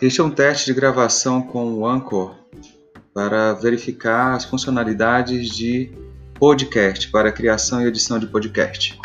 Este é um teste de gravação com o Anchor para verificar as funcionalidades de podcast, para criação e edição de podcast.